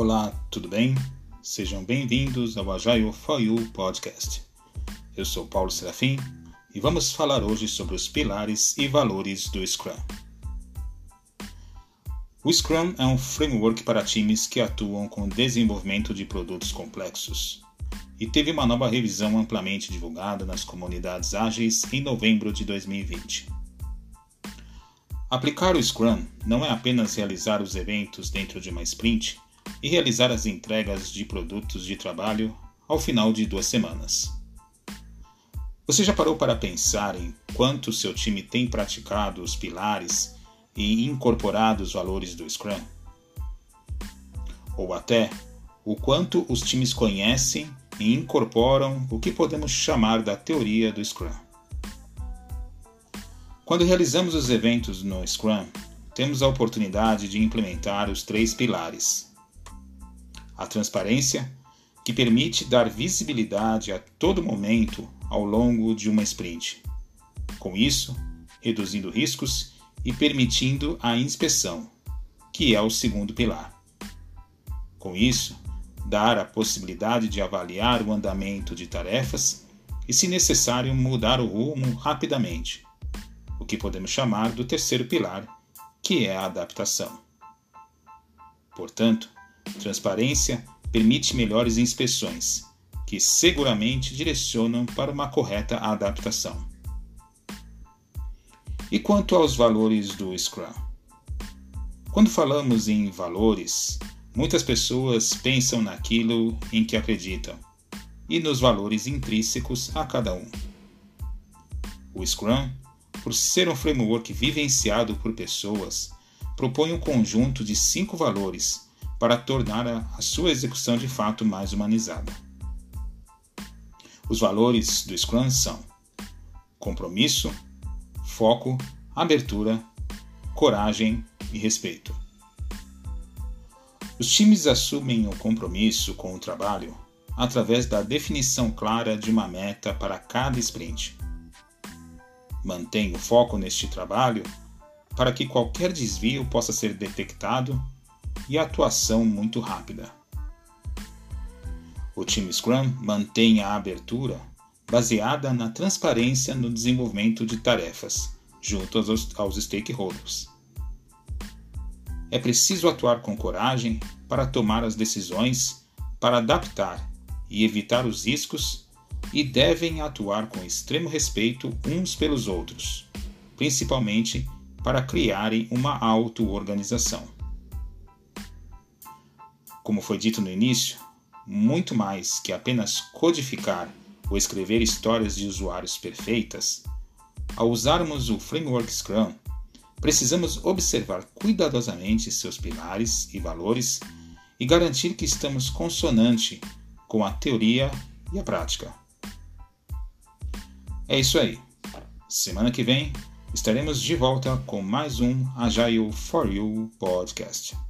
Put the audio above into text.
Olá, tudo bem? Sejam bem-vindos ao Agile for You Podcast. Eu sou Paulo Serafim e vamos falar hoje sobre os pilares e valores do Scrum. O Scrum é um framework para times que atuam com o desenvolvimento de produtos complexos e teve uma nova revisão amplamente divulgada nas comunidades ágeis em novembro de 2020. Aplicar o Scrum não é apenas realizar os eventos dentro de uma sprint e realizar as entregas de produtos de trabalho ao final de duas semanas. Você já parou para pensar em quanto seu time tem praticado os pilares e incorporado os valores do Scrum? Ou até o quanto os times conhecem e incorporam o que podemos chamar da teoria do Scrum? Quando realizamos os eventos no Scrum, temos a oportunidade de implementar os três pilares a transparência, que permite dar visibilidade a todo momento ao longo de uma sprint. Com isso, reduzindo riscos e permitindo a inspeção, que é o segundo pilar. Com isso, dar a possibilidade de avaliar o andamento de tarefas e, se necessário, mudar o rumo rapidamente, o que podemos chamar do terceiro pilar, que é a adaptação. Portanto, Transparência permite melhores inspeções, que seguramente direcionam para uma correta adaptação. E quanto aos valores do Scrum? Quando falamos em valores, muitas pessoas pensam naquilo em que acreditam e nos valores intrínsecos a cada um. O Scrum, por ser um framework vivenciado por pessoas, propõe um conjunto de cinco valores para tornar a sua execução de fato mais humanizada. Os valores do Scrum são compromisso, foco, abertura, coragem e respeito. Os times assumem o compromisso com o trabalho através da definição clara de uma meta para cada sprint. Mantém o foco neste trabalho para que qualquer desvio possa ser detectado e atuação muito rápida. O time Scrum mantém a abertura baseada na transparência no desenvolvimento de tarefas junto aos, aos stakeholders. É preciso atuar com coragem para tomar as decisões, para adaptar e evitar os riscos e devem atuar com extremo respeito uns pelos outros, principalmente para criarem uma auto-organização. Como foi dito no início, muito mais que apenas codificar ou escrever histórias de usuários perfeitas, ao usarmos o framework Scrum, precisamos observar cuidadosamente seus pilares e valores e garantir que estamos consonante com a teoria e a prática. É isso aí. Semana que vem estaremos de volta com mais um Agile for You podcast.